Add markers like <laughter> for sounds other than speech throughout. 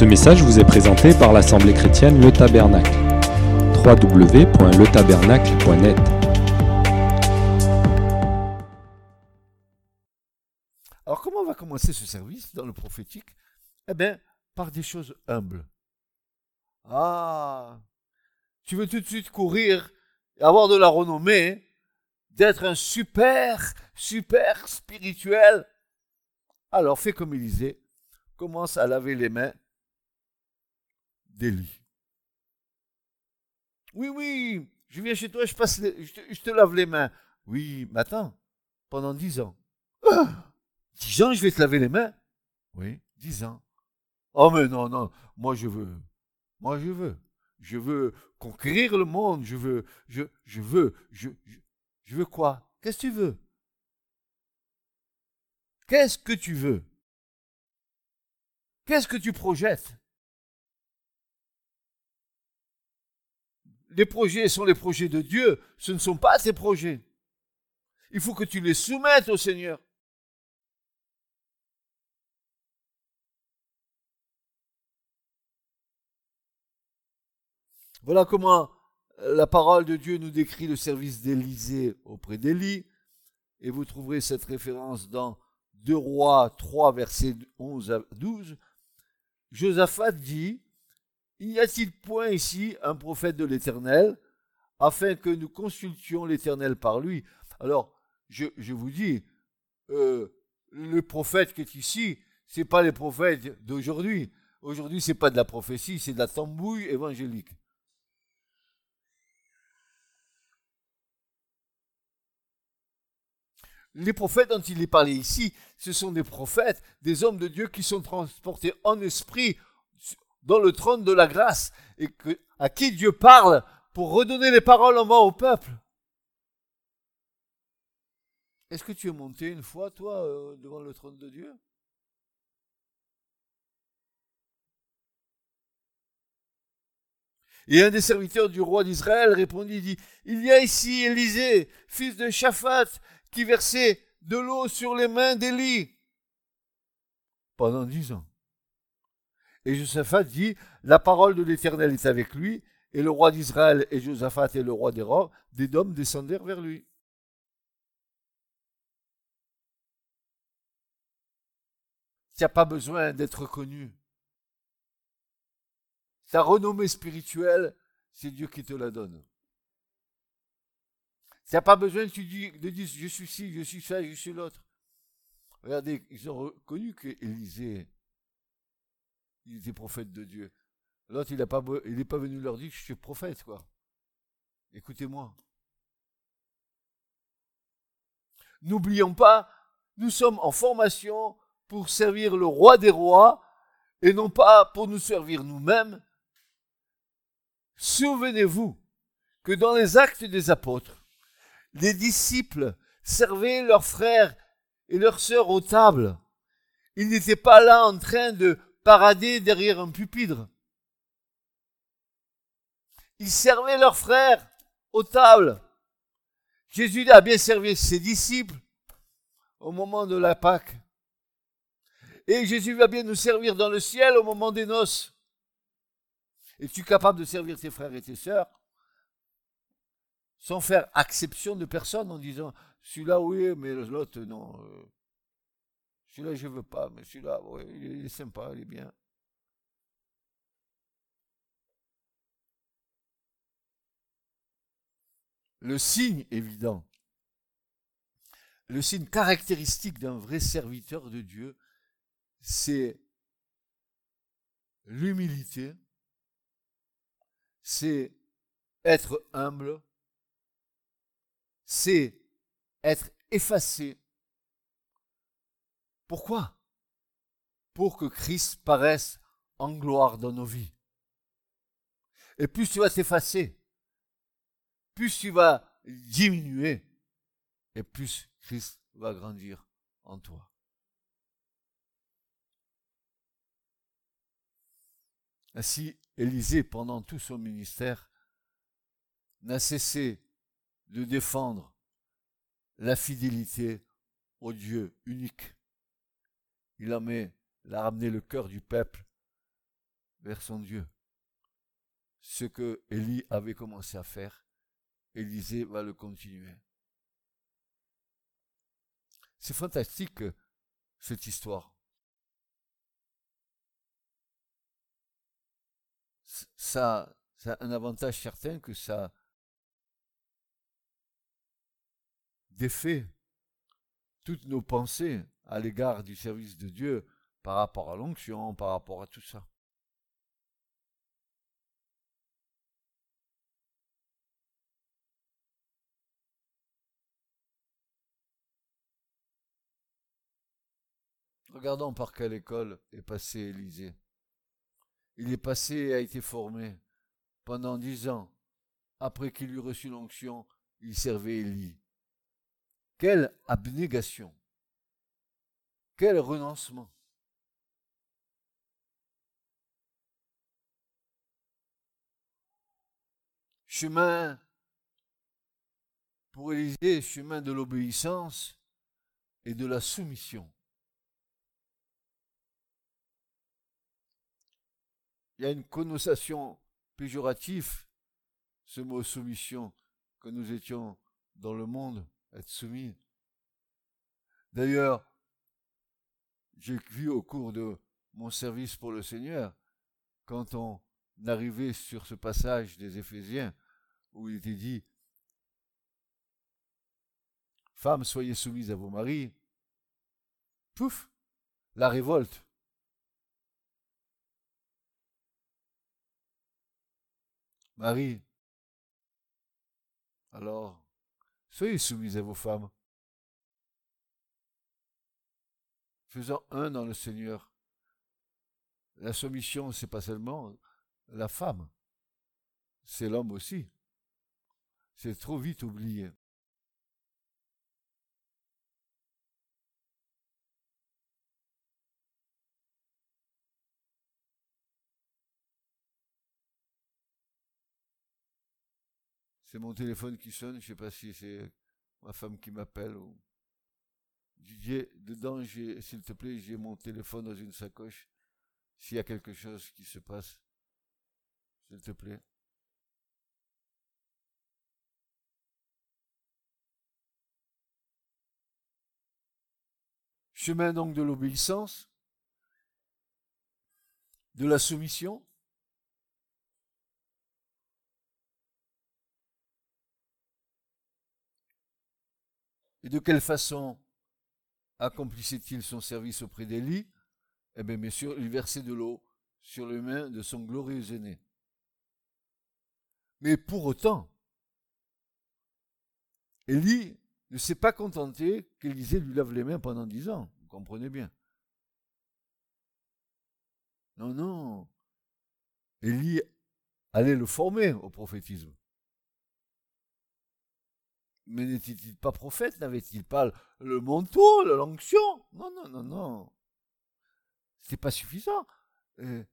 Ce message vous est présenté par l'Assemblée chrétienne Le Tabernacle. www.letabernacle.net Alors comment on va commencer ce service dans le prophétique? Eh bien, par des choses humbles. Ah, tu veux tout de suite courir et avoir de la renommée, d'être un super, super spirituel? Alors fais comme Élisée, commence à laver les mains Oui, oui, je viens chez toi, je, passe je, te, lave les mains. Oui, mais attends, pendant dix ans. Dix ans, je vais te laver les mains? Oui, dix ans. Oh, mais non, non, moi je veux. Moi je veux. Je veux conquérir le monde. Je veux, je, je veux, je, je, je veux quoi? Qu'est-ce que tu veux? Qu'est-ce que tu veux? Qu'est-ce que tu projettes? Les projets sont les projets de Dieu, ce ne sont pas tes projets. Il faut que tu les soumettes au Seigneur. Voilà comment la parole de Dieu nous décrit le service d'Élysée auprès d'Élie. Et vous trouverez cette référence dans 2 Rois 3, versets 11 à 12. Josaphat dit, Y a-t-il point ici un prophète de l'Éternel, afin que nous consultions l'Éternel par lui? Alors, je, vous dis, euh, le prophète qui est ici, c'est pas les prophètes d'aujourd'hui. Aujourd'hui, c'est pas de la prophétie, c'est de la tambouille évangélique. Les prophètes dont il est parlé ici, ce sont des prophètes, des hommes de Dieu qui sont transportés en esprit dans le trône de la grâce et à qui Dieu parle pour redonner les paroles en main au peuple. Est-ce que tu es monté une fois, toi, euh, devant le trône de Dieu? Et un des serviteurs du roi d'Israël répondit, dit, Il y a ici Élisée, fils de Shaphat, qui versait de l'eau sur les mains d'Élie pendant dix ans. Et Josaphat dit, la parole de l'Éternel est avec lui, et le roi d'Israël et Josaphat et le roi des rois, des dômes descendèrent vers lui. Tu n'as pas besoin d'être connu. Ta renommée spirituelle, c'est Dieu qui te la donne. Tu n'as pas besoin tu dis, de dire je suis ci, je suis ça, je suis l'autre. Regardez, ils ont reconnu qu'Élisée, il était prophète de Dieu. L'autre, il n'est pas, venu leur dire que je suis prophète, quoi. Écoutez-moi. N'oublions pas, nous sommes en formation pour servir le roi des rois et non pas pour nous servir nous-mêmes. Souvenez-vous que dans les actes des apôtres, les disciples servaient leurs frères et leurs sœurs aux tables. Ils n'étaient pas là en train de parader derrière un pupitre. Ils servaient leurs frères aux tables. Jésus a bien servi ses disciples au moment de la Pâque. Et Jésus va bien nous servir dans le ciel au moment des noces. Es-tu capable de servir tes frères et tes sœurs sans faire exception de personne en disant celui-là oui, mais l'autre non. Celui-là je veux pas, mais celui-là il est sympa, il est bien. Le signe évident, le signe caractéristique d'un vrai serviteur de Dieu, c'est l'humilité, c'est être humble, c'est être effacé. Pourquoi? Pour que Christ paraisse en gloire dans nos vies. Et plus tu vas t'effacer, plus tu vas diminuer, et plus Christ va grandir en toi. Ainsi, Élisée, pendant tout son ministère, n'a cessé de défendre la fidélité au Dieu unique. Il a, ramené le cœur du peuple vers son Dieu. Ce que Élie avait commencé à faire, Élisée va le continuer. C'est fantastique cette histoire. Ça, ça a un avantage certain que ça défait toutes nos pensées à l'égard du service de Dieu par rapport à l'onction, par rapport à tout ça. Regardons par quelle école est passé Élisée. Il est passé et a été formé. Pendant dix ans, après qu'il eut reçu l'onction, il servait Élie. Quelle abnégation Quel renoncement Chemin pour Élisée, chemin de l'obéissance et de la soumission. Il y a une connotation péjorative, ce mot soumission, que nous étions dans le monde, être soumis. D'ailleurs, j'ai vu au cours de mon service pour le Seigneur, quand on arrivait sur ce passage des Éphésiens, où il était dit, Femmes, soyez soumises à vos maris, pouf, la révolte. Marie, alors, soyez soumis à vos femmes. Faisant un dans le Seigneur. La soumission, c'est pas seulement la femme, c'est l'homme aussi. C'est trop vite oublié. C'est mon téléphone qui sonne, je ne sais pas si c'est ma femme qui m'appelle ou. Didier, dedans, s'il te plaît, j'ai mon téléphone dans une sacoche. S'il y a quelque chose qui se passe, s'il te plaît. Chemin donc de l'obéissance, de la soumission, Et de quelle façon accomplissait-il son service auprès d'Élie? Eh bien, bien sûr, il versait de l'eau sur les mains de son glorieux aîné. Mais pour autant, Élie ne s'est pas contenté qu'Élisée lui lave les mains pendant dix ans. Vous comprenez bien. Non, non. Élie allait le former au prophétisme. Mais n'était-il pas prophète? N'avait-il pas le manteau, l'onction? Non, non, non, non. C'est pas suffisant. Euh,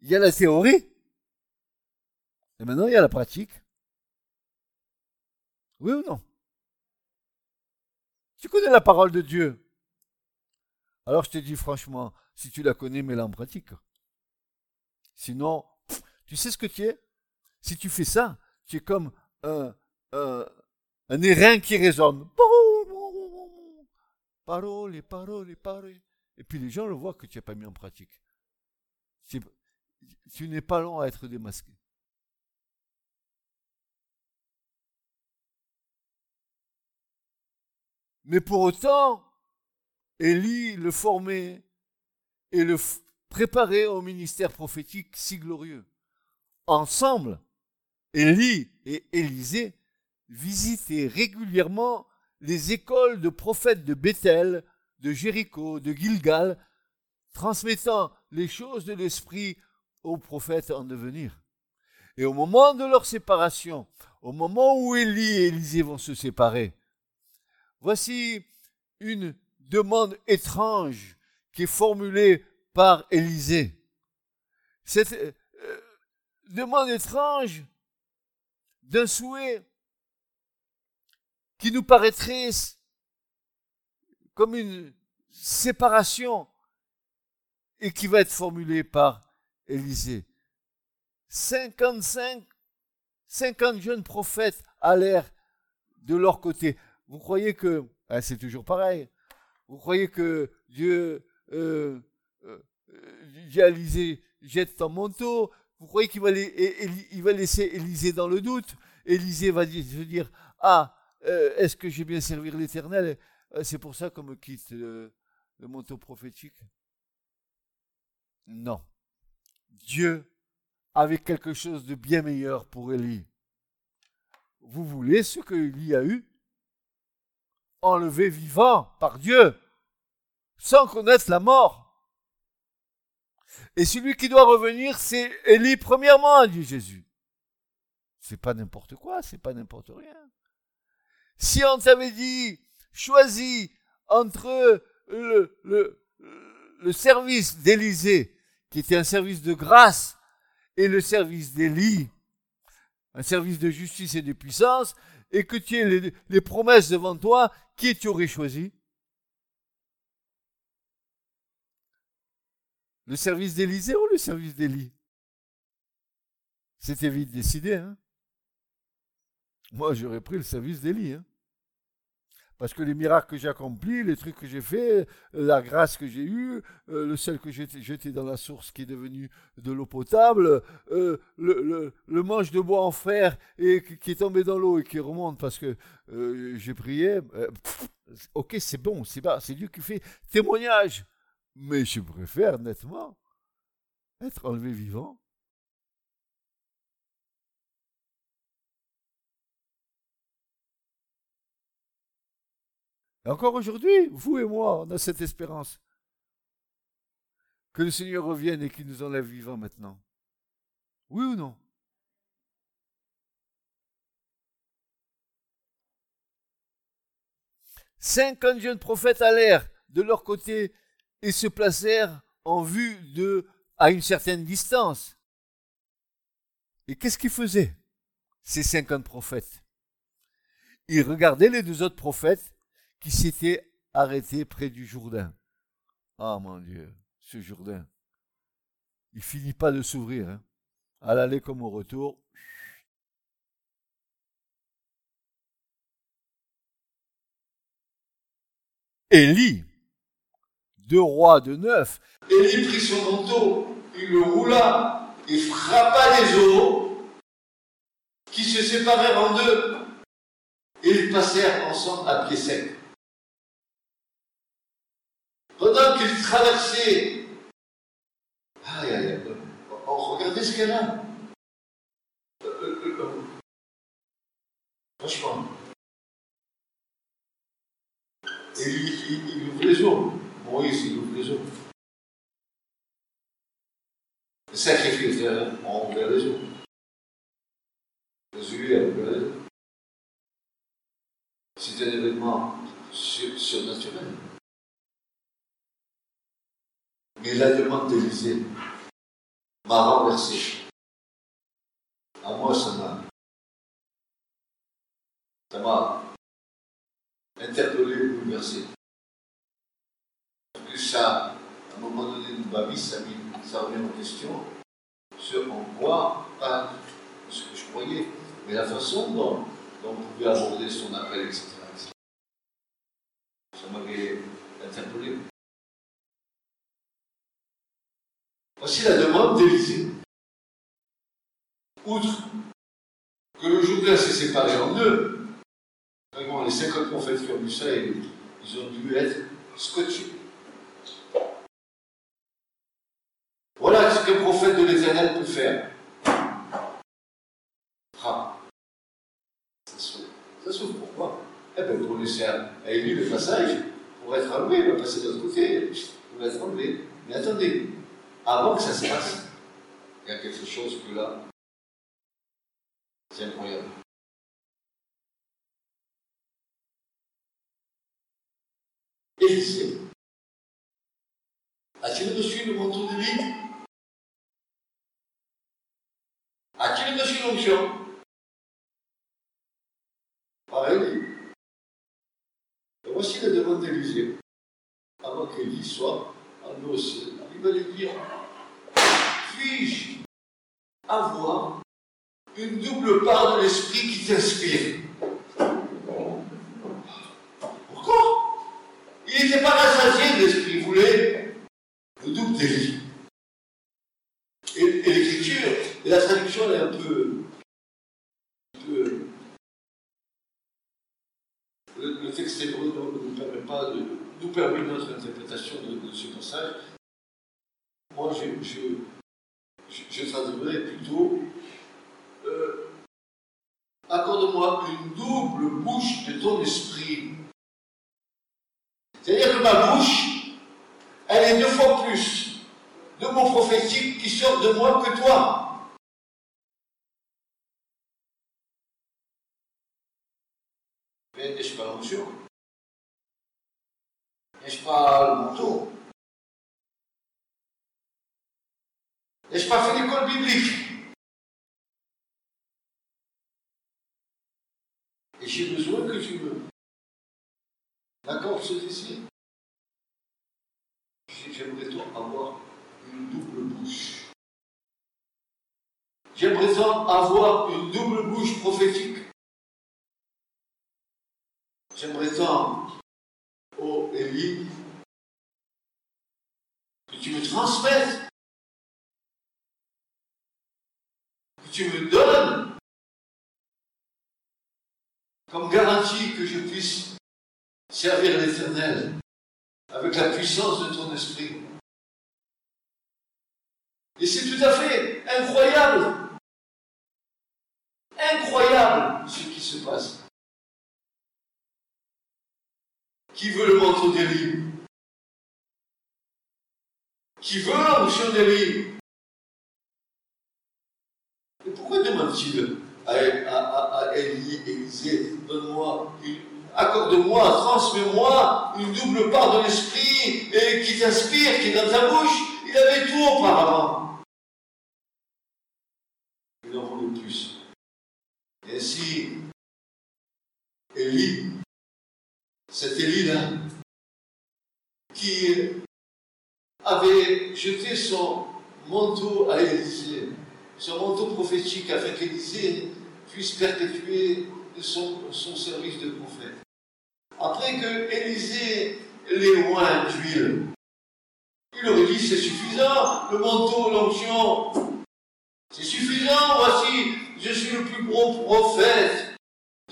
il y a la théorie. Et maintenant, il y a la pratique. Oui ou non? Tu connais la parole de Dieu? Alors je te dis franchement, si tu la connais, mets-la en pratique. Sinon, tu sais ce que tu es? Si tu fais ça, tu es comme un, un, un airain qui résonne. Parole, parole, parole. Et puis les gens le voient que tu n'as pas mis en pratique. Tu n'es pas long à être démasqué. Mais pour autant, Élie le formait et le préparait au ministère prophétique si glorieux. Ensemble, Élie et Élisée visiter régulièrement les écoles de prophètes de Bethel, de Jéricho, de Gilgal, transmettant les choses de l'Esprit aux prophètes en devenir. Et au moment de leur séparation, au moment où Élie et Élisée vont se séparer, voici une demande étrange qui est formulée par Élisée. Cette euh, demande étrange d'un souhait qui nous paraîtrait comme une séparation et qui va être formulée par Élisée. 55, 50 jeunes prophètes allèrent de leur côté. Vous croyez que, ah, c'est toujours pareil, vous croyez que Dieu, euh, euh, Élisée jette ton manteau, vous croyez qu'il va, va laisser Élisée dans le doute Élisée va dire, ah, euh, est-ce que j'ai bien servi l'Éternel? Euh, C'est pour ça qu'on me quitte le, le manteau prophétique Non. Dieu avait quelque chose de bien meilleur pour Élie. Vous voulez ce que Élie a eu? Enlevé vivant par Dieu, sans connaître la mort. Et celui qui doit revenir, c'est Élie premièrement, dit Jésus. C'est pas n'importe quoi, c'est pas n'importe rien. Si on t'avait dit, choisis entre le, le, service d'Élysée, qui était un service de grâce, et le service d'Élie, un service de justice et de puissance, et que tu aies les, les promesses devant toi, qui tu aurais choisi? Le service d'Élysée ou le service d'Élie? C'était vite décidé, hein Moi, j'aurais pris le service d'Élie, hein parce que les miracles que j'ai accomplis, les trucs que j'ai faits, la grâce que j'ai eue, euh, le sel que j'ai jeté dans la source qui est devenu de l'eau potable, euh, le, le, manche de bois en fer et qui est tombé dans l'eau et qui remonte parce que euh, j'ai prié. ok, c'est bon, c'est c'est Dieu qui fait témoignage. Mais je préfère nettement être enlevé vivant. Et encore aujourd'hui, vous et moi, on a cette espérance. Que le Seigneur revienne et qu'il nous enlève vivants maintenant. Oui ou non? Cinquante jeunes prophètes allèrent de leur côté et se placèrent en vue de, à une certaine distance. Et qu'est-ce qu'ils faisaient, ces cinquante prophètes? Ils regardaient les deux autres prophètes qui s'étaient arrêtés près du Jourdain. Ah mon Dieu, ce Jourdain. Il finit pas de s'ouvrir. Hein. À l'aller comme au retour. Élie deux rois de neuf. Élie prit son manteau, il le roula et frappa les eaux qui se séparèrent en deux. Et ils passèrent ensemble à pied sec. Pendant qu'ils traversaient, aïe, aïe, oh, regardez ce qu'elle a. Euh, euh, euh, franchement. Et il, il ouvre les eaux. Moïse, il ouvre les eaux. Le sacrifice, on ouvre les eaux. Jésus a ouvert les eaux. C'est un événement surnaturel. Mais la demande d'Élysée m'a renversé. À moi, ça m'a. Ça m'a interpellé, bouleversé ça, à un moment donné de ma vie, ça, ça remet en question ce en quoi, pas ce que je croyais, mais la façon dont, on pouvait aborder son appel, etc. Ça. Voici la demande d'Élysée. Outre que le Jourdain s'est séparé en deux, les 50 prophètes qui ont vu ça, ils ont dû être scotchés. Voilà ce qu'un prophète de l'Éternel peut faire. Ah. Ça s'ouvre. Ça s'ouvre pourquoi? Eh bien, pour laisser à Élie le passage, pour être enlevé, il va passer de l'autre côté, il va être enlevé. Mais attendez, avant que ça se passe, il y a quelque chose que là, c'est incroyable. Élisée a-t-il reçu le manteau de vie A-t-il reçu l'onction? Pareil. Et voici la demande d'Élisée. Avant qu'Élie soit en lui dire puis-je avoir une double part de l'esprit qui t'inspire? Pourquoi? Il n'était pas rassasié de l'esprit, il le double délit. Et, et l'écriture, la traduction est un peu, le, texte hébreu ne nous permet pas de nous permet notre interprétation de, ce passage. Je, je, plutôt euh, accorde-moi une double bouche de ton esprit. C'est-à-dire que ma bouche, elle est deux fois plus de mon prophétique qui sort de moi que toi. Mais n'est-ce pas l'onction N'est-ce pas le manteau N'ai-je pas fait l'école biblique Et j'ai besoin que tu me D'accord, ce ici J'aimerais avoir une double bouche. J'aimerais avoir une double bouche prophétique. J'aimerais tant, oh Élie, que tu me transmettes, que tu me donnes comme garantie que je puisse servir l'Éternel avec la puissance de ton esprit. Et c'est tout à fait incroyable, incroyable ce qui se passe. Qui veut le manteau d'Élie Qui veut l'onction d'Élie Et à, Élie, Élisée, donne-moi accorde-moi, transmets-moi une double part de l'esprit et qui t'inspire, qui est dans ta bouche. Il avait tout auparavant. Il en voulait plus. Ainsi, Élie, cet Élie-là, qui avait jeté son manteau à Élisée, son manteau prophétique afin qu'Élisée puisse perpétuer son, son, service de prophète. Après que Élisée l'ait loin d'huile, il aurait dit c'est suffisant, le manteau, l'onction, c'est suffisant, voici, je suis le plus gros prophète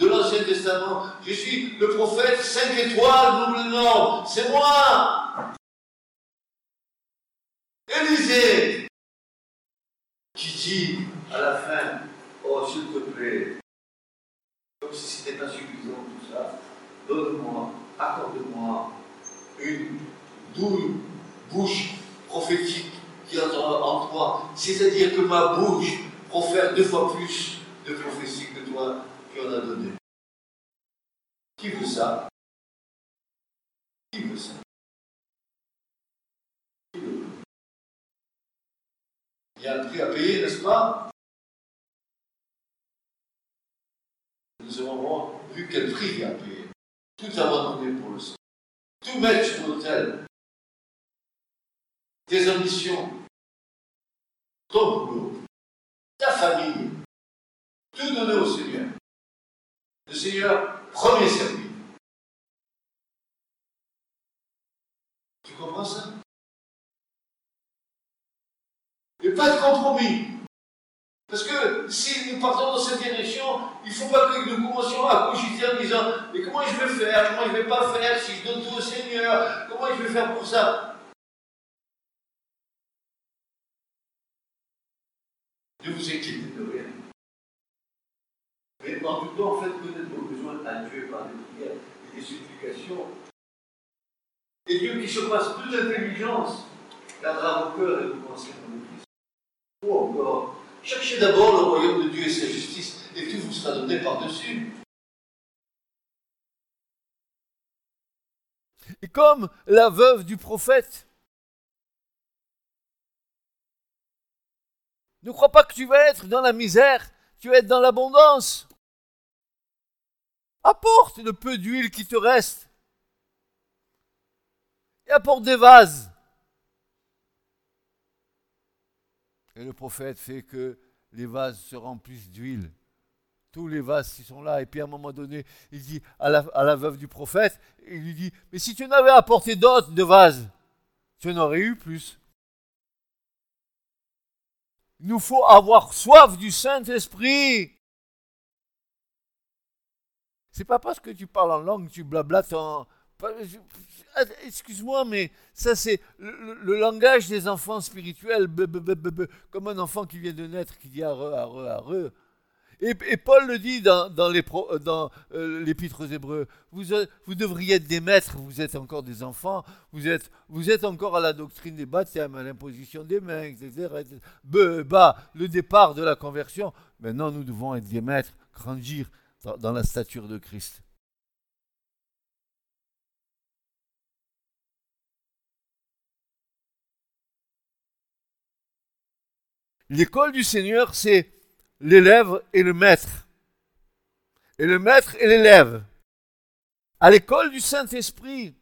de l'Ancien Testament. Je suis le prophète 5 étoiles, double nom, c'est moi. Élisée, dit à la fin, oh s'il te plaît, comme si ce n'était pas suffisant tout ça, donne-moi, accorde-moi une douce bouche prophétique qui entre en toi. C'est-à-dire que ma bouche profère deux fois plus de prophéties que toi qui en as donné. Qui veut ça? Qui veut ça Qui veut Il y a un prix à payer, n'est-ce pas? Nous avons vu quel prix il y a à payer. Tout abandonné pour le sang. Tout mettre sur l'autel. Tes ambitions. Ton boulot. Ta famille. Tout donner au Seigneur. Le Seigneur, premier servi. Tu comprends ça? Pas de compromis. Parce que si nous partons dans cette direction, il ne faut pas que nous commencions à cogiter en disant Mais comment je vais faire Comment je ne vais pas faire si je donne tout au Seigneur Comment je vais faire pour ça? Ne vous inquiétez de rien. Mais en tout temps, faites connaître vos besoins à Dieu par des prières et des supplications. Et Dieu qui se passe toute l'intelligence, gardera vos cœurs et vos pensées Christ. Cherchez d'abord le royaume de Dieu et sa justice, et tout vous sera donné par-dessus. Et comme la veuve du prophète, ne crois pas que tu vas être dans la misère, tu vas être dans l'abondance. Apporte le peu d'huile qui te reste. Et apporte des vases. Et le prophète fait que les vases se remplissent d'huile. Tous les vases qui sont là. Et puis à un moment donné, il dit à la, veuve du prophète, il lui dit, mais si tu n'avais apporté d'autres de vases, tu en aurais eu plus. Il nous faut avoir soif du Saint-Esprit. C'est pas parce que tu parles en langue, tu blablates en. Excuse-moi, mais ça c'est le, langage des enfants spirituels, comme un enfant qui vient de naître qui dit arre, arre, arre. Et, et, Paul le dit dans, dans euh, l'épître aux Hébreux, vous, vous, devriez être des maîtres, vous êtes encore des enfants, vous êtes, vous êtes encore à la doctrine des baptêmes, à l'imposition des mains, etc. Bah, le départ de la conversion. Maintenant, nous devons être des maîtres, grandir dans la stature de Christ. L'école du Seigneur, c'est l'élève et le maître. Et le maître et l'élève. À l'école du Saint-Esprit,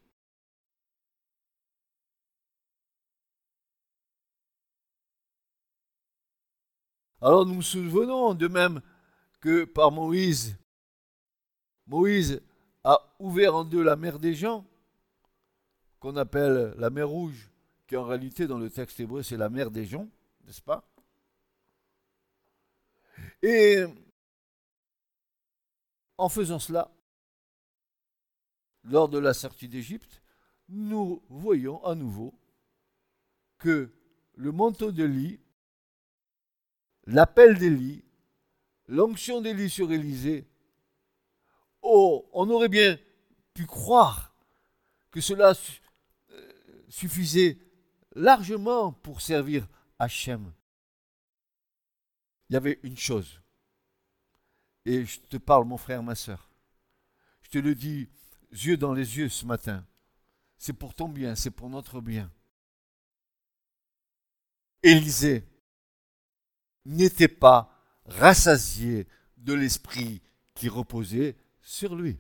Alors nous nous souvenons de même que par Moïse, Moïse a ouvert en deux la mer des gens, qu'on appelle la mer rouge, qui en réalité dans le texte hébreu c'est la mer des gens, n'est-ce pas? Et en faisant cela, lors de la sortie d'Égypte, nous voyons à nouveau que le manteau de lit, l'appel d'Élie, l'onction d'Élie sur Élysée, oh, on aurait bien pu croire que cela euh, suffisait largement pour servir Hachem il y avait une chose. Et je te parle, mon frère, ma soeur. Je te le dis, yeux dans les yeux ce matin. C'est pour ton bien, c'est pour notre bien. Élisée n'était pas rassasié de l'esprit qui reposait sur lui.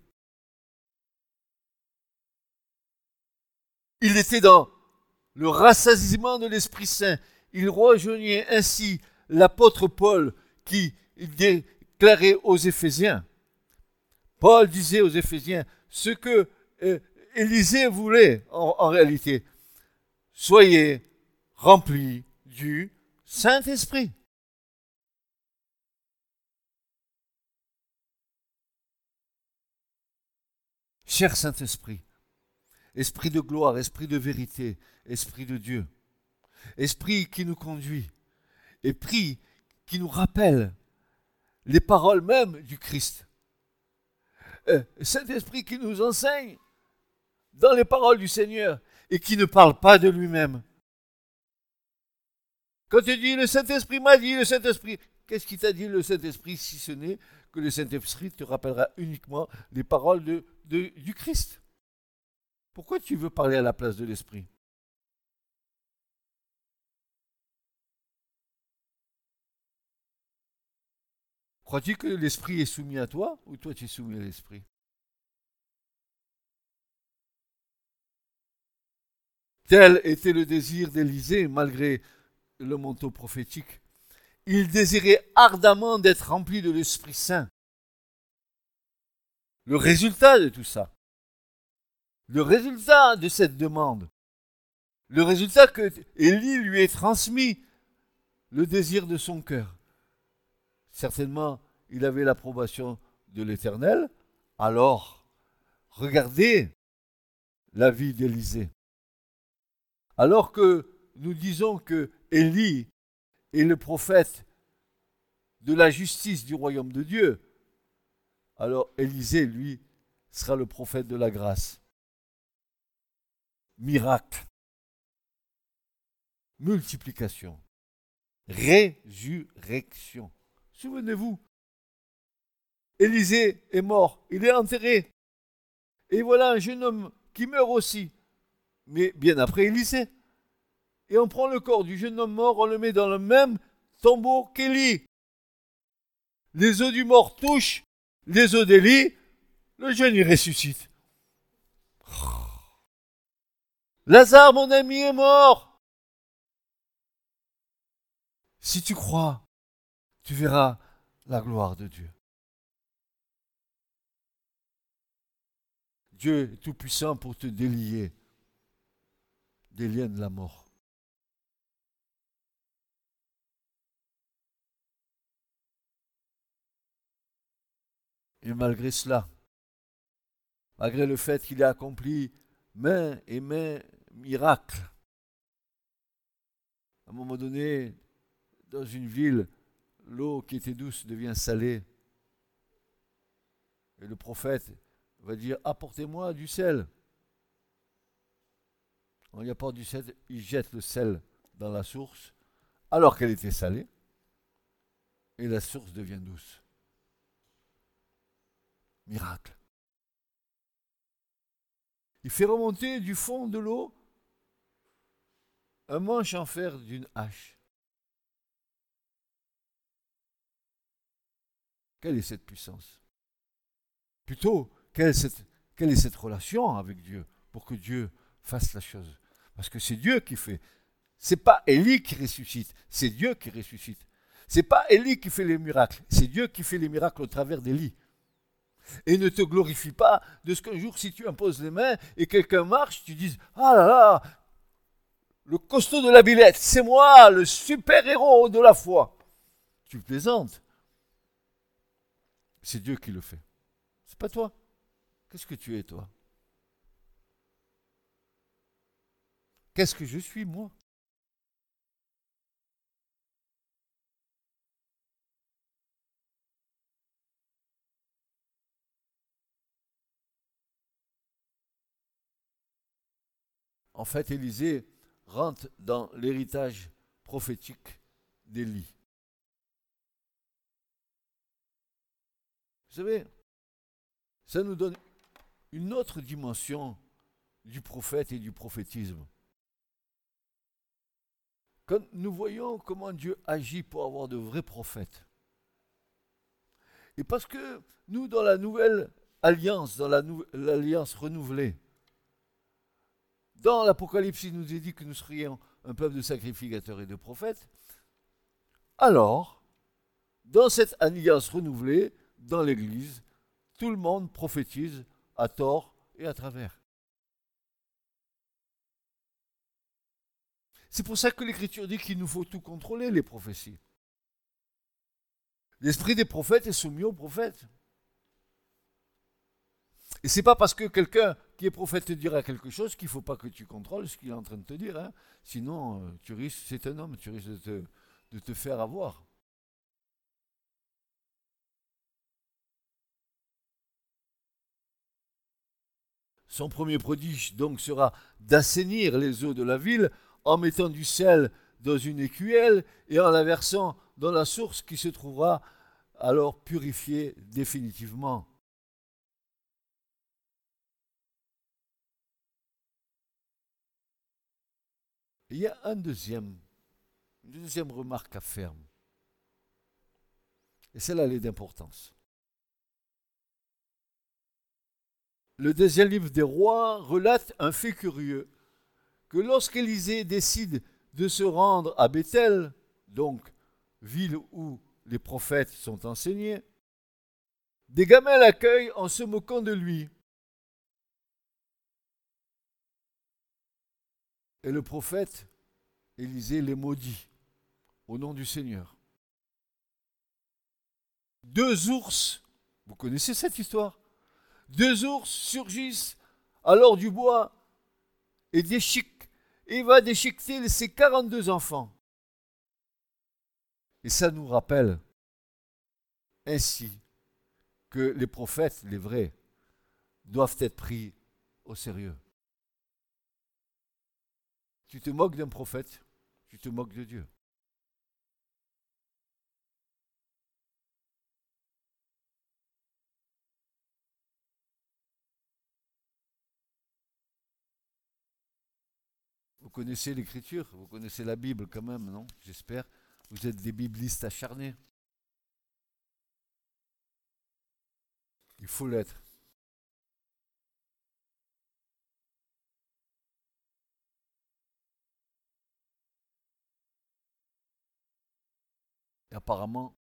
Il était dans le rassasiement de l'Esprit Saint. Il rejoignait ainsi l'apôtre Paul qui déclarait aux Éphésiens. Paul disait aux Éphésiens ce que euh, Élisée voulait en, réalité. Soyez remplis du Saint-Esprit. Cher Saint-Esprit, Esprit de gloire, Esprit de vérité, Esprit de Dieu, Esprit qui nous conduit, et prie, qui nous rappelle les paroles même du Christ. Euh, Saint-Esprit qui nous enseigne dans les paroles du Seigneur et qui ne parle pas de lui-même. Quand tu dis le Saint-Esprit m'a dit, le Saint-Esprit, qu'est-ce qui t'a dit le Saint-Esprit si ce n'est que le Saint-Esprit te rappellera uniquement les paroles de, du Christ? Pourquoi tu veux parler à la place de l'Esprit? Crois-tu que l'esprit est soumis à toi ou toi tu es soumis à l'esprit? Tel était le désir d'Élisée malgré le manteau prophétique. Il désirait ardemment d'être rempli de l'Esprit Saint. Le résultat de tout ça, le résultat de cette demande, le résultat que Élie lui ait transmis, le désir de son cœur, certainement il avait l'approbation de l'Éternel, alors regardez la vie d'Élisée. Alors que nous disons que Élie est le prophète de la justice du royaume de Dieu, alors Élisée, lui, sera le prophète de la grâce. Miracle, multiplication, résurrection. Souvenez-vous, Élisée est mort, il est enterré. Et voilà un jeune homme qui meurt aussi, mais bien après Élisée. Et on prend le corps du jeune homme mort, on le met dans le même tombeau qu'Élie. Les os du mort touchent les os d'Élie, le jeune y ressuscite. <sighs> Lazare, mon ami, est mort. Si tu crois, tu verras la gloire de Dieu. Dieu est tout-puissant pour te délier des liens de la mort. Et malgré cela, malgré le fait qu'il ait accompli main et main miracles, à un moment donné, dans une ville, l'eau qui était douce devient salée. Et le prophète va dire Apportez-moi du sel. On y apporte du sel, il jette le sel dans la source, alors qu'elle était salée, et la source devient douce. Miracle. Il fait remonter du fond de l'eau un manche en fer d'une hache. Quelle est cette puissance? Plutôt, quelle est, cette, relation avec Dieu pour que Dieu fasse la chose? Parce que c'est Dieu qui fait. C'est pas Élie qui ressuscite, c'est Dieu qui ressuscite. C'est pas Élie qui fait les miracles, c'est Dieu qui fait les miracles au travers d'Élie. Et ne te glorifie pas de ce qu'un jour, si tu imposes les mains et quelqu'un marche, tu dises Ah là là, le costaud de la Villette, c'est moi, le super-héros de la foi. Tu plaisantes. C'est Dieu qui le fait. C'est pas toi. Qu'est-ce que tu es, toi? Qu'est-ce que je suis, moi? En fait, Élisée rentre dans l'héritage prophétique d'Élie. Vous savez, ça nous donne une autre dimension du prophète et du prophétisme. Quand nous voyons comment Dieu agit pour avoir de vrais prophètes, et parce que nous, dans la nouvelle alliance, dans l'alliance renouvelée, dans l'Apocalypse, il nous est dit que nous serions un peuple de sacrificateurs et de prophètes. Alors, dans cette alliance renouvelée, dans l'Église, tout le monde prophétise à tort et à travers. C'est pour ça que l'Écriture dit qu'il nous faut tout contrôler, les prophéties. L'esprit des prophètes est soumis aux prophètes. Et c'est pas parce que quelqu'un qui est prophète te dira quelque chose qu'il ne faut pas que tu contrôles ce qu'il est en train de te dire. Hein. Sinon, euh, tu risques, c'est un homme, tu risques de te, de te faire avoir. Son premier prodige donc sera d'assainir les eaux de la ville en mettant du sel dans une écuelle et en la versant dans la source qui se trouvera alors purifiée définitivement. Il y a un deuxième, une deuxième remarque à faire. Et celle-là, elle est d'importance. Le deuxième livre des rois relate un fait curieux, que lorsqu'Élisée décide de se rendre à Bethel, donc ville où les prophètes sont enseignés, des gamins l'accueillent en se moquant de lui. Et le prophète Élisée les maudit au nom du Seigneur. Deux ours, vous connaissez cette histoire? Deux ours surgissent alors du bois et déchiquent. Va déchiqueter ses 42 enfants. Et ça nous rappelle ainsi que les prophètes, les vrais, doivent être pris au sérieux. Tu te moques d'un prophète, tu te moques de Dieu. Vous connaissez l'écriture, vous connaissez la Bible quand même, non? J'espère. Vous êtes des biblistes acharnés. Il faut l'être. Apparemment,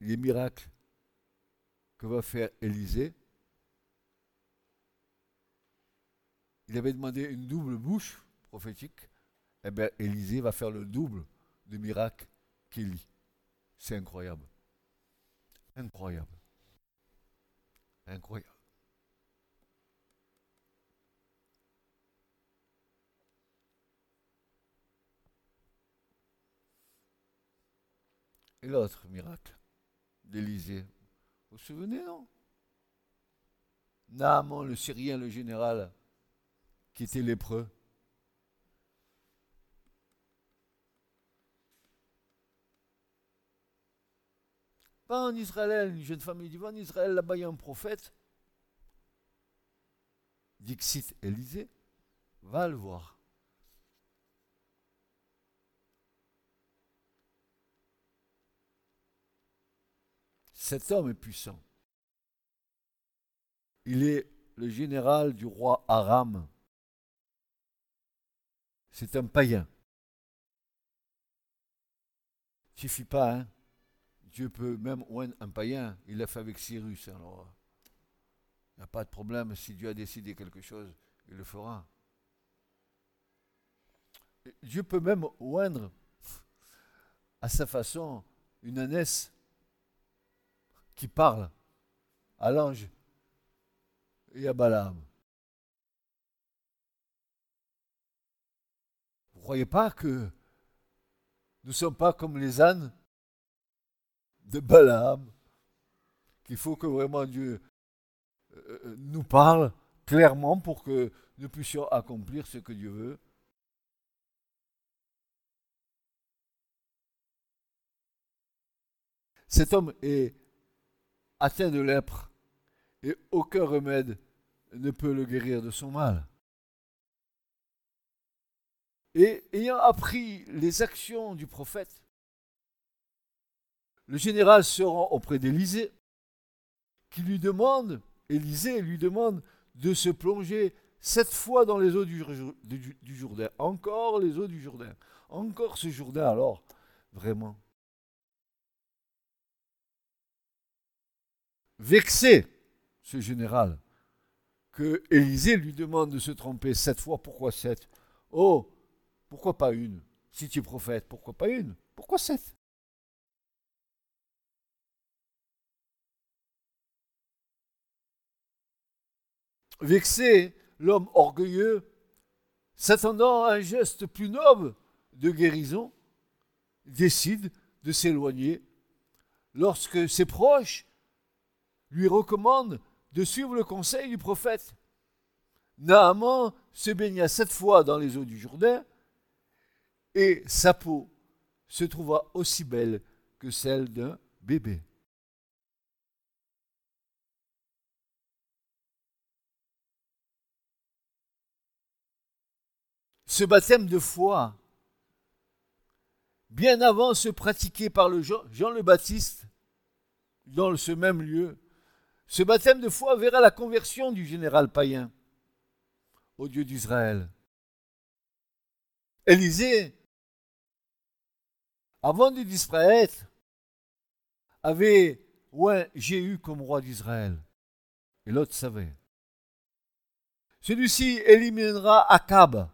les miracles que va faire Élisée, il avait demandé une double bouche prophétique, eh bien Élisée va faire le double de miracles qu'Élie. C'est incroyable. Incroyable. Incroyable. Et l'autre miracle d'Élysée, vous vous souvenez, non? Naaman, le Syrien, le général, qui était lépreux. Va en Israël, une jeune femme dit Va en Israël, là-bas il y a un prophète. Dixit Élysée, va le voir. Cet homme est puissant. Il est le général du roi Aram. C'est un païen. Il suffit pas, hein. Dieu peut même oindre un païen. Il l'a fait avec Cyrus. Alors, il n'y a pas de problème. Si Dieu a décidé quelque chose, il le fera. Dieu peut même oindre à sa façon une ânesse qui parle à l'ange et à Balaam. Croyez pas que nous ne sommes pas comme les ânes de Balaam, qu'il faut que vraiment Dieu euh, euh, nous parle clairement pour que nous puissions accomplir ce que Dieu veut. Cet homme est atteint de lèpre et aucun remède ne peut le guérir de son mal. Et ayant appris les actions du prophète, le général se rend auprès d'Élysée, qui lui demande, Élysée lui demande de se plonger sept fois dans les eaux du Jourdain. Encore les eaux du Jourdain. Encore ce Jourdain alors, vraiment. Vexé, ce général, que Élisée lui demande de se tromper sept fois. Pourquoi sept? Oh, pourquoi pas une? Si tu es prophète, pourquoi pas une? Pourquoi sept? Vexé, l'homme orgueilleux, s'attendant à un geste plus noble de guérison, décide de s'éloigner. Lorsque ses proches lui recommandent de suivre le conseil du prophète. Naaman se baigna sept fois dans les eaux du Jourdain et sa peau se trouva aussi belle que celle d'un bébé. Ce baptême de foi, bien avant se pratiquer par Jean, Jean le Baptiste, dans ce même lieu, ce baptême de foi verra la conversion du général païen au Dieu d'Israël. Élisée, avant de disparaître, avait ouais, Jéhu comme roi d'Israël. Et l'autre savait. Celui-ci éliminera Akab,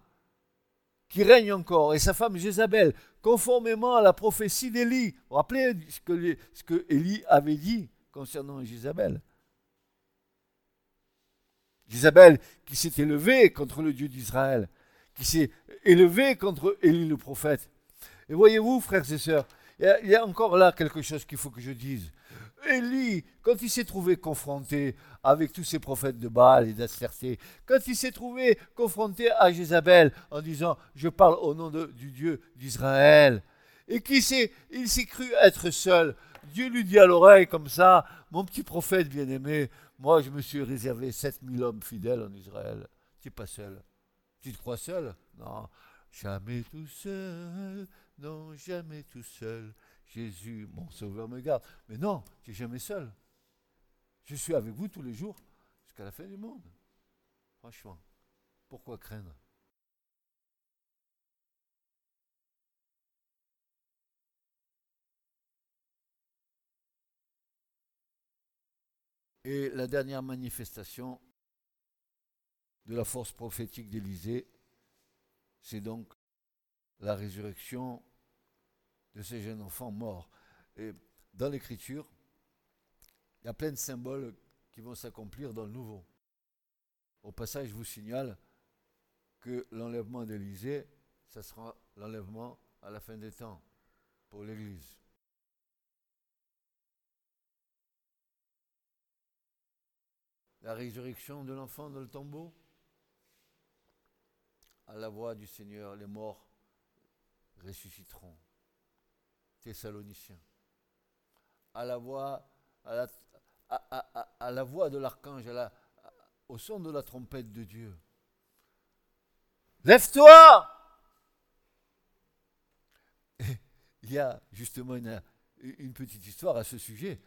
qui règne encore, et sa femme Jézabel, conformément à la prophétie d'Élie. Vous vous rappelez ce que, ce que Élie avait dit concernant Jézabel? Jézabel qui s'est élevée contre le Dieu d'Israël, qui s'est élevée contre Élie le prophète. Et voyez-vous, frères et sœurs, il y, a encore là quelque chose qu'il faut que je dise. Élie, quand il s'est trouvé confronté avec tous ces prophètes de Baal et d'Asterté, quand il s'est trouvé confronté à Jézabel en disant Je parle au nom du Dieu d'Israël, et qu'il s'est, il s'est cru être seul, Dieu lui dit à l'oreille comme ça Mon petit prophète bien-aimé, moi je me suis réservé 7000 hommes fidèles en Israël. Tu n'es pas seul. Tu te crois seul Non, jamais tout seul non, jamais tout seul. Jésus, mon sauveur, me garde. Mais non, tu n'es jamais seul. Je suis avec vous tous les jours jusqu'à la fin du monde. Franchement, pourquoi craindre? Et la dernière manifestation de la force prophétique d'Élisée, c'est donc la résurrection de ces jeunes enfants morts. Et dans l'Écriture, il y a plein de symboles qui vont s'accomplir dans le Nouveau. Au passage, je vous signale que l'enlèvement d'Élysée, ça sera l'enlèvement à la fin des temps pour l'Église. La résurrection de l'enfant dans le tombeau, à la voix du Seigneur, les morts ressusciteront. Thessaloniciens. À la voix, à la, voix de l'archange, au son de la trompette de Dieu. Lève-toi <laughs> Il y a justement une, une, petite histoire à ce sujet.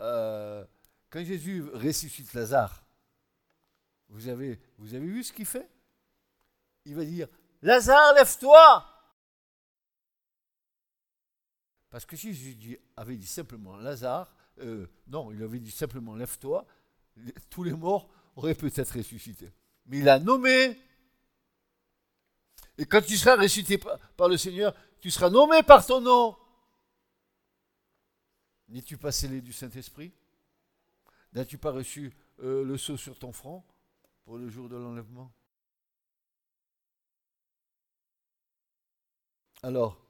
Euh, quand Jésus ressuscite Lazare, vous avez, vous avez vu ce qu'il fait? Il va dire Lazare, lève-toi Parce que si Jésus avait dit simplement Lazare, euh, non, il avait dit simplement lève-toi, tous les morts auraient peut-être ressuscité. Mais il a nommé. Et quand tu seras ressuscité par, le Seigneur, tu seras nommé par ton nom. N'es-tu pas scellé du Saint-Esprit? N'as-tu pas reçu euh, le sceau sur ton front pour le jour de l'enlèvement? Alors,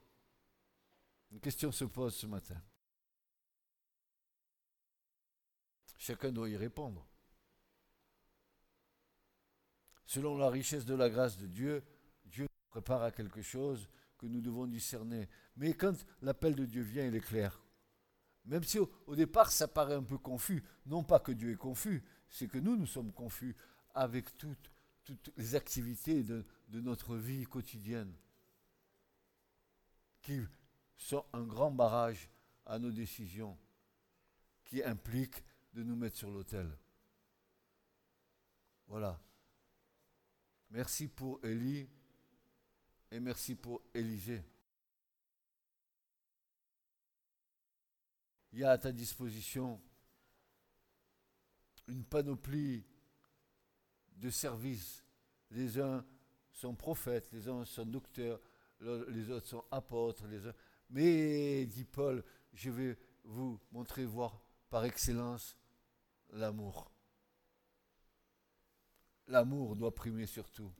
une question se pose ce matin. Chacun doit y répondre. Selon la richesse de la grâce de Dieu, Dieu nous prépare à quelque chose que nous devons discerner. Mais quand l'appel de Dieu vient, il est clair. Même si au, départ ça paraît un peu confus, non pas que Dieu est confus, c'est que nous, nous sommes confus avec toutes, les activités de, notre vie quotidienne sont un grand barrage à nos décisions qui implique de nous mettre sur l'autel. Voilà. Merci pour Élie et merci pour Élisée. Il y a à ta disposition une panoplie de services. Les uns sont prophètes, les uns sont docteurs, les autres sont apôtres, les uns mais, dit Paul, je vais vous montrer voir par excellence l'amour. L'amour doit primer sur tout.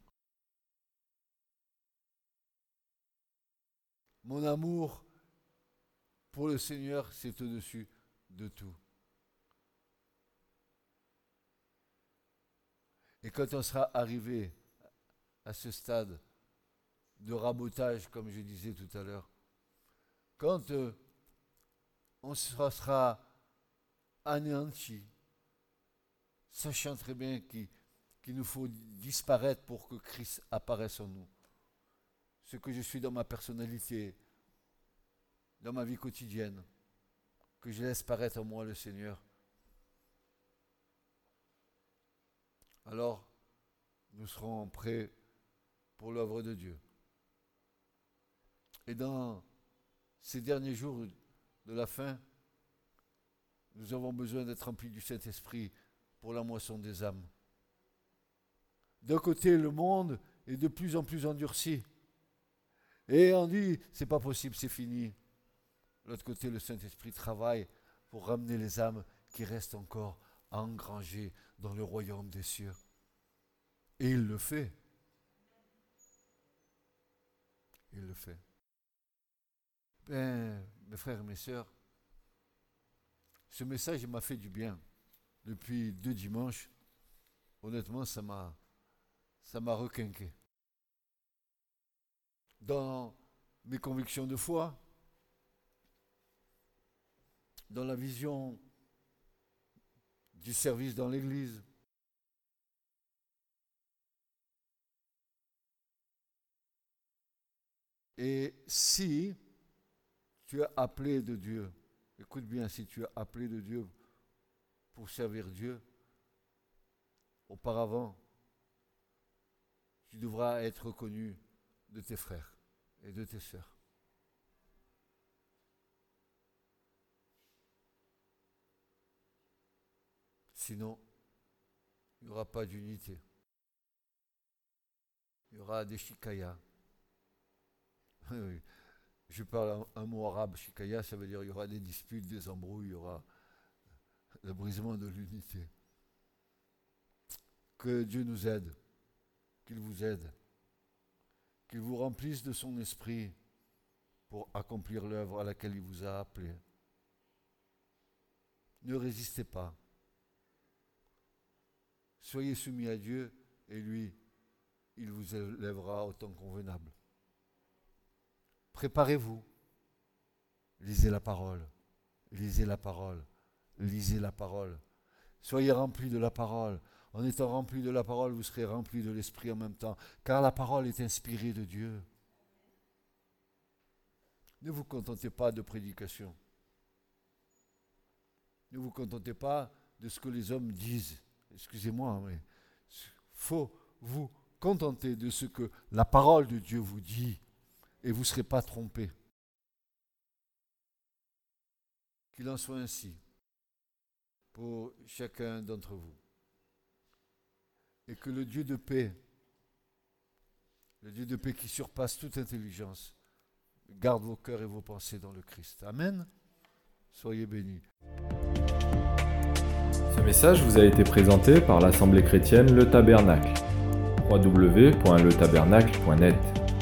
Mon amour pour le Seigneur, c'est au-dessus de tout. Et quand on sera arrivé à ce stade de rabotage, comme je disais tout à l'heure, quand euh, on sera anéanti, sachant très bien qu'il nous faut disparaître pour que Christ apparaisse en nous. Ce que je suis dans ma personnalité, dans ma vie quotidienne, que je laisse paraître en moi le Seigneur. Alors, nous serons prêts pour l'œuvre de Dieu. Et dans ces derniers jours de la fin, nous avons besoin d'être remplis du Saint-Esprit pour la moisson des âmes. D'un côté, le monde est de plus en plus endurci. Et on dit, c'est pas possible, c'est fini. De l'autre côté, le Saint-Esprit travaille pour ramener les âmes qui restent encore engrangées dans le royaume des cieux. Et il le fait. Il le fait. Ben, mes frères et mes sœurs, ce message m'a fait du bien. Depuis deux dimanches, honnêtement, ça m'a, ça m'a requinqué. Dans mes convictions de foi, dans la vision du service dans l'Église, Et si tu es appelé de Dieu, écoute bien, si tu es appelé de Dieu pour servir Dieu, auparavant, tu devras être reconnu de tes frères et de tes sœurs. Sinon, il n'y aura pas d'unité. Il y aura des shikayas. <laughs> Je parle un, mot arabe, shikaya, ça veut dire il y aura des disputes, des embrouilles, il y aura le brisement de l'unité. Que Dieu nous aide, qu'il vous aide, qu'il vous remplisse de son esprit pour accomplir l'œuvre à laquelle il vous a appelé. Ne résistez pas. Soyez soumis à Dieu et lui, il vous élèvera au temps convenable. Préparez-vous. Lisez la parole. Lisez la parole. Lisez la parole. Soyez remplis de la parole. En étant remplis de la parole, vous serez remplis de l'Esprit en même temps, car la parole est inspirée de Dieu. Ne vous contentez pas de prédication. Ne vous contentez pas de ce que les hommes disent. Excusez-moi, mais faut vous contenter de ce que la parole de Dieu vous dit et vous ne serez pas trompés. Qu'il en soit ainsi pour chacun d'entre vous. Et que le Dieu de paix, le Dieu de paix qui surpasse toute intelligence, garde vos cœurs et vos pensées dans le Christ. Amen. Soyez bénis. Ce message vous a été présenté par l'Assemblée chrétienne Le Tabernacle. www.letabernacle.net